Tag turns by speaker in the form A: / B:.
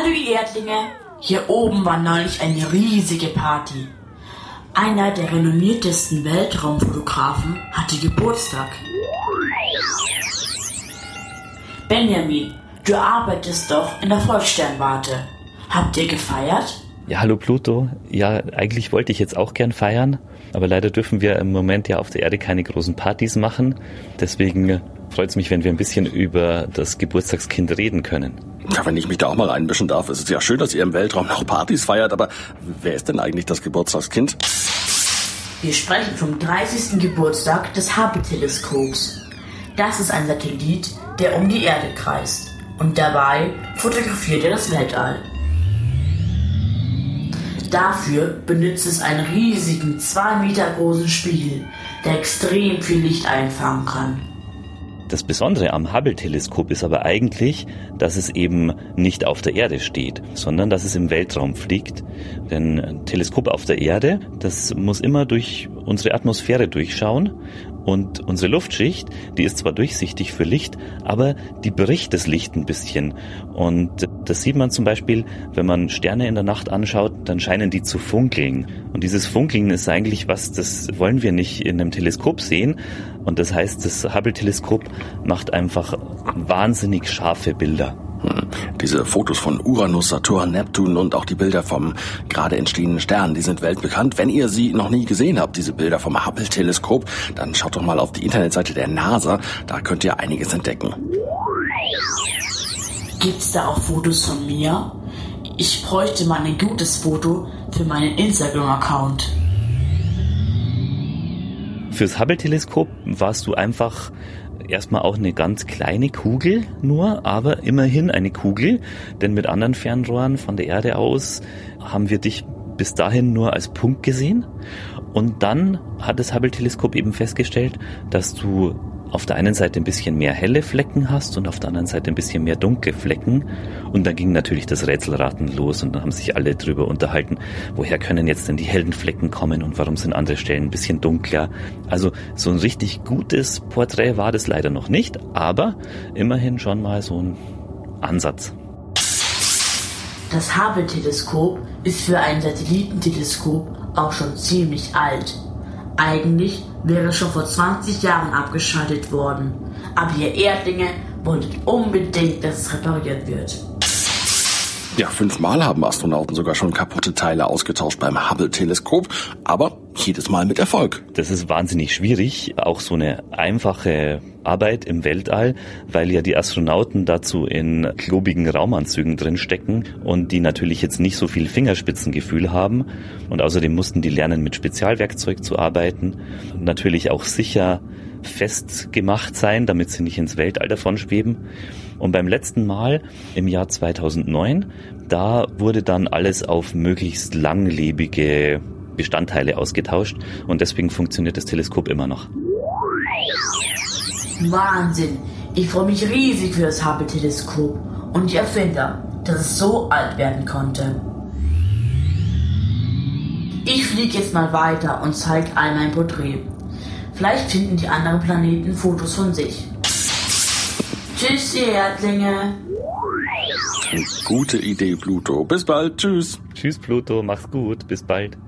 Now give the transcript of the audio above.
A: Hallo ihr Erdlinge, hier oben war neulich eine riesige Party. Einer der renommiertesten Weltraumfotografen hatte Geburtstag. Benjamin, du arbeitest doch in der Volkssternwarte. Habt ihr gefeiert?
B: Ja, hallo Pluto. Ja, eigentlich wollte ich jetzt auch gern feiern, aber leider dürfen wir im Moment ja auf der Erde keine großen Partys machen. Deswegen freut es mich, wenn wir ein bisschen über das Geburtstagskind reden können.
C: Ja, wenn ich mich da auch mal einmischen darf, ist es ja schön, dass ihr im Weltraum noch Partys feiert, aber wer ist denn eigentlich das Geburtstagskind?
A: Wir sprechen vom 30. Geburtstag des Hubble-Teleskops. Das ist ein Satellit, der um die Erde kreist und dabei fotografiert er das Weltall. Dafür benutzt es einen riesigen, zwei Meter großen Spiegel, der extrem viel Licht einfangen kann.
B: Das Besondere am Hubble-Teleskop ist aber eigentlich, dass es eben nicht auf der Erde steht, sondern dass es im Weltraum fliegt. Denn ein Teleskop auf der Erde, das muss immer durch unsere Atmosphäre durchschauen und unsere Luftschicht, die ist zwar durchsichtig für Licht, aber die bricht das Licht ein bisschen. Und das sieht man zum Beispiel, wenn man Sterne in der Nacht anschaut, dann scheinen die zu funkeln. Und dieses Funkeln ist eigentlich was, das wollen wir nicht in einem Teleskop sehen. Und das heißt, das Hubble-Teleskop macht einfach wahnsinnig scharfe Bilder.
C: Hm. Diese Fotos von Uranus, Saturn, Neptun und auch die Bilder vom gerade entstehenden Stern, die sind weltbekannt. Wenn ihr sie noch nie gesehen habt, diese Bilder vom Hubble-Teleskop, dann schaut doch mal auf die Internetseite der NASA, da könnt ihr einiges entdecken.
A: Gibt's da auch Fotos von mir? Ich bräuchte mal ein gutes Foto für meinen Instagram-Account.
B: Fürs Hubble-Teleskop warst du einfach erstmal auch eine ganz kleine Kugel nur, aber immerhin eine Kugel, denn mit anderen Fernrohren von der Erde aus haben wir dich bis dahin nur als Punkt gesehen. Und dann hat das Hubble-Teleskop eben festgestellt, dass du auf der einen Seite ein bisschen mehr helle Flecken hast und auf der anderen Seite ein bisschen mehr dunkle Flecken. Und dann ging natürlich das Rätselraten los und dann haben sich alle drüber unterhalten, woher können jetzt denn die hellen Flecken kommen und warum sind andere Stellen ein bisschen dunkler. Also so ein richtig gutes Porträt war das leider noch nicht, aber immerhin schon mal so ein Ansatz.
A: Das Hubble-Teleskop ist für ein Satellitenteleskop auch schon ziemlich alt. Eigentlich wäre schon vor 20 Jahren abgeschaltet worden. Aber ihr Erdlinge wolltet unbedingt, dass es repariert wird.
C: Ja, fünfmal haben Astronauten sogar schon kaputte Teile ausgetauscht beim Hubble-Teleskop, aber jedes Mal mit Erfolg.
B: Das ist wahnsinnig schwierig, auch so eine einfache Arbeit im Weltall, weil ja die Astronauten dazu in klobigen Raumanzügen drinstecken und die natürlich jetzt nicht so viel Fingerspitzengefühl haben und außerdem mussten die lernen, mit Spezialwerkzeug zu arbeiten, natürlich auch sicher festgemacht sein, damit sie nicht ins Weltall davon schweben. Und beim letzten Mal im Jahr 2009, da wurde dann alles auf möglichst langlebige Bestandteile ausgetauscht und deswegen funktioniert das Teleskop immer noch.
A: Wahnsinn! Ich freue mich riesig für das Hubble-Teleskop und die Erfinder, dass es so alt werden konnte. Ich fliege jetzt mal weiter und zeige all mein Porträt. Vielleicht finden die anderen Planeten Fotos von sich. Tschüss, ihr Erdlinge.
C: Gute Idee, Pluto. Bis bald. Tschüss.
B: Tschüss, Pluto. Mach's gut. Bis bald.